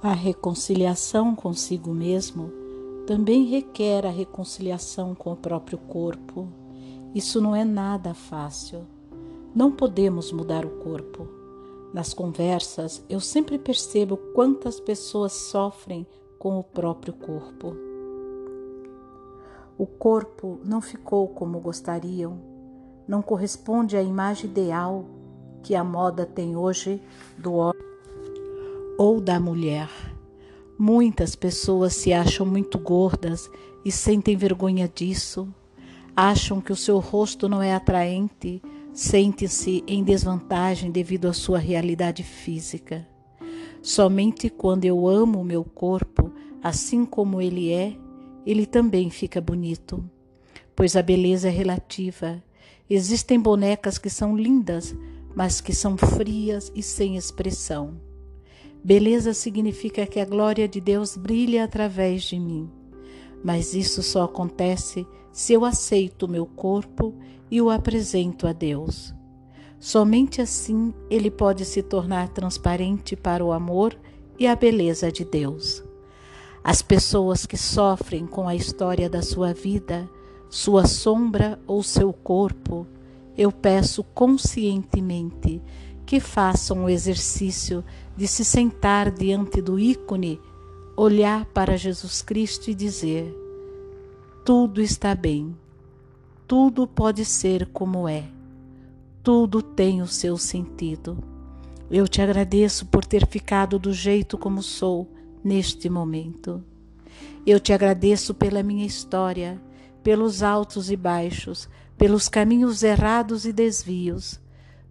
A reconciliação consigo mesmo também requer a reconciliação com o próprio corpo. Isso não é nada fácil. Não podemos mudar o corpo. Nas conversas, eu sempre percebo quantas pessoas sofrem com o próprio corpo. O corpo não ficou como gostariam, não corresponde à imagem ideal que a moda tem hoje do homem ou da mulher. Muitas pessoas se acham muito gordas e sentem vergonha disso. Acham que o seu rosto não é atraente, sentem-se em desvantagem devido à sua realidade física. Somente quando eu amo o meu corpo, assim como ele é, ele também fica bonito. Pois a beleza é relativa. Existem bonecas que são lindas, mas que são frias e sem expressão. Beleza significa que a glória de Deus brilha através de mim. Mas isso só acontece se eu aceito o meu corpo e o apresento a Deus. Somente assim ele pode se tornar transparente para o amor e a beleza de Deus. As pessoas que sofrem com a história da sua vida, sua sombra ou seu corpo, eu peço conscientemente que façam o exercício de se sentar diante do ícone, olhar para Jesus Cristo e dizer: tudo está bem, tudo pode ser como é, tudo tem o seu sentido. Eu te agradeço por ter ficado do jeito como sou neste momento. Eu te agradeço pela minha história, pelos altos e baixos, pelos caminhos errados e desvios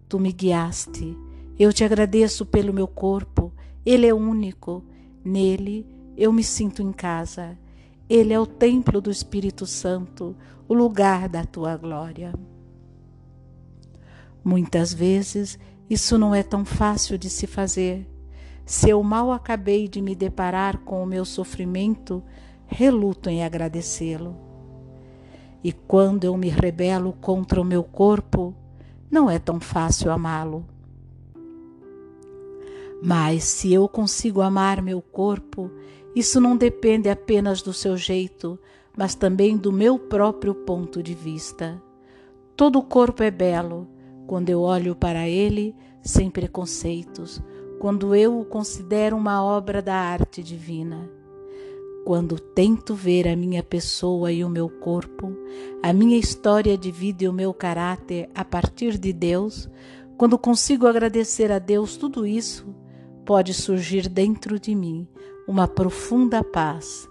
Tu me guiaste. Eu te agradeço pelo meu corpo. Ele é único. Nele eu me sinto em casa. Ele é o templo do Espírito Santo, o lugar da tua glória. Muitas vezes isso não é tão fácil de se fazer. Se eu mal acabei de me deparar com o meu sofrimento, reluto em agradecê-lo. E quando eu me rebelo contra o meu corpo, não é tão fácil amá-lo. Mas se eu consigo amar meu corpo, isso não depende apenas do seu jeito, mas também do meu próprio ponto de vista. Todo o corpo é belo quando eu olho para ele sem preconceitos, quando eu o considero uma obra da arte divina. Quando tento ver a minha pessoa e o meu corpo, a minha história de vida e o meu caráter a partir de Deus, quando consigo agradecer a Deus tudo isso, pode surgir dentro de mim uma profunda paz.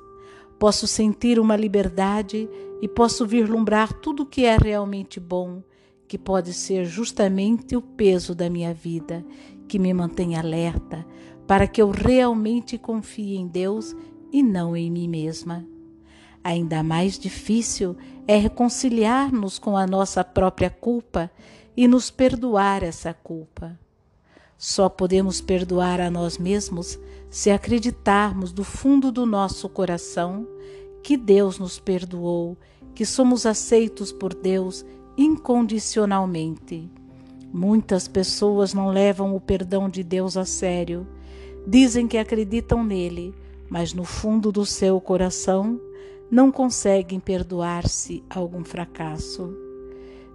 Posso sentir uma liberdade e posso vislumbrar tudo o que é realmente bom, que pode ser justamente o peso da minha vida, que me mantém alerta, para que eu realmente confie em Deus e não em mim mesma. Ainda mais difícil é reconciliar-nos com a nossa própria culpa e nos perdoar essa culpa. Só podemos perdoar a nós mesmos se acreditarmos do fundo do nosso coração que Deus nos perdoou, que somos aceitos por Deus incondicionalmente. Muitas pessoas não levam o perdão de Deus a sério. Dizem que acreditam nele, mas no fundo do seu coração não conseguem perdoar-se algum fracasso.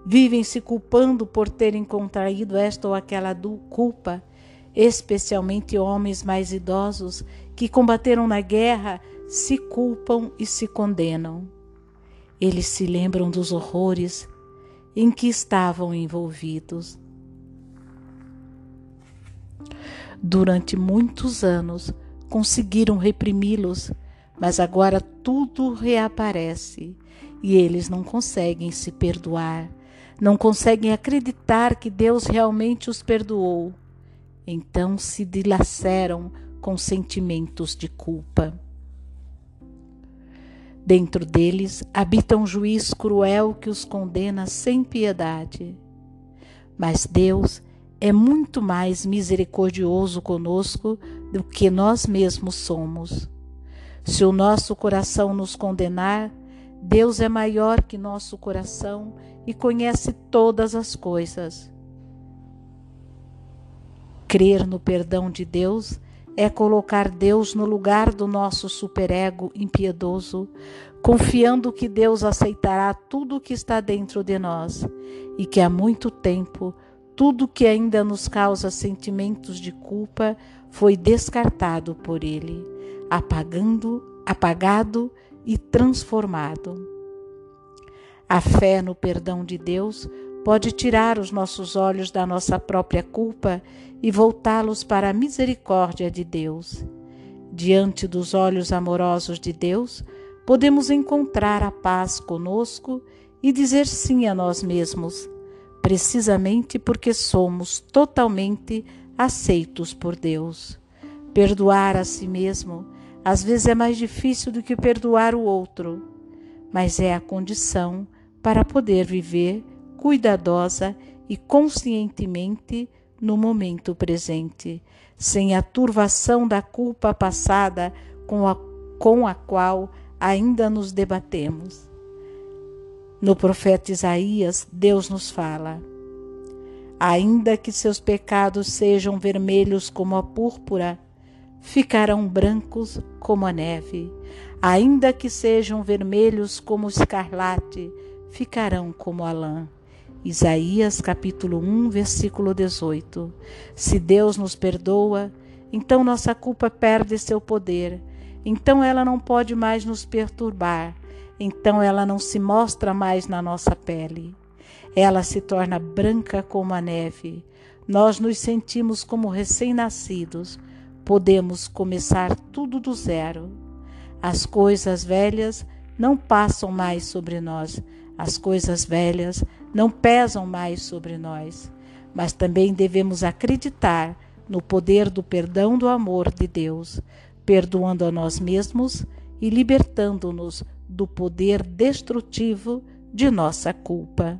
Vivem se culpando por terem contraído esta ou aquela culpa, especialmente homens mais idosos que combateram na guerra se culpam e se condenam. Eles se lembram dos horrores em que estavam envolvidos. Durante muitos anos, conseguiram reprimi-los, mas agora tudo reaparece e eles não conseguem se perdoar, não conseguem acreditar que Deus realmente os perdoou. Então se dilaceram com sentimentos de culpa. Dentro deles habita um juiz cruel que os condena sem piedade. Mas Deus é muito mais misericordioso conosco do que nós mesmos somos. Se o nosso coração nos condenar, Deus é maior que nosso coração e conhece todas as coisas. Crer no perdão de Deus é colocar Deus no lugar do nosso superego impiedoso, confiando que Deus aceitará tudo o que está dentro de nós e que há muito tempo tudo que ainda nos causa sentimentos de culpa foi descartado por ele, apagando, apagado e transformado. A fé no perdão de Deus pode tirar os nossos olhos da nossa própria culpa e voltá-los para a misericórdia de Deus. Diante dos olhos amorosos de Deus, podemos encontrar a paz conosco e dizer sim a nós mesmos, precisamente porque somos totalmente aceitos por Deus. Perdoar a si mesmo às vezes é mais difícil do que perdoar o outro, mas é a condição para poder viver cuidadosa e conscientemente no momento presente, sem a turvação da culpa passada com a, com a qual ainda nos debatemos. No profeta Isaías, Deus nos fala: Ainda que seus pecados sejam vermelhos como a púrpura, ficarão brancos como a neve. Ainda que sejam vermelhos como o escarlate, ficarão como a lã. Isaías capítulo 1, versículo 18. Se Deus nos perdoa, então nossa culpa perde seu poder, então ela não pode mais nos perturbar, então ela não se mostra mais na nossa pele. Ela se torna branca como a neve. Nós nos sentimos como recém-nascidos, podemos começar tudo do zero. As coisas velhas não passam mais sobre nós, as coisas velhas não pesam mais sobre nós, mas também devemos acreditar no poder do perdão do amor de Deus, perdoando a nós mesmos e libertando-nos do poder destrutivo de nossa culpa.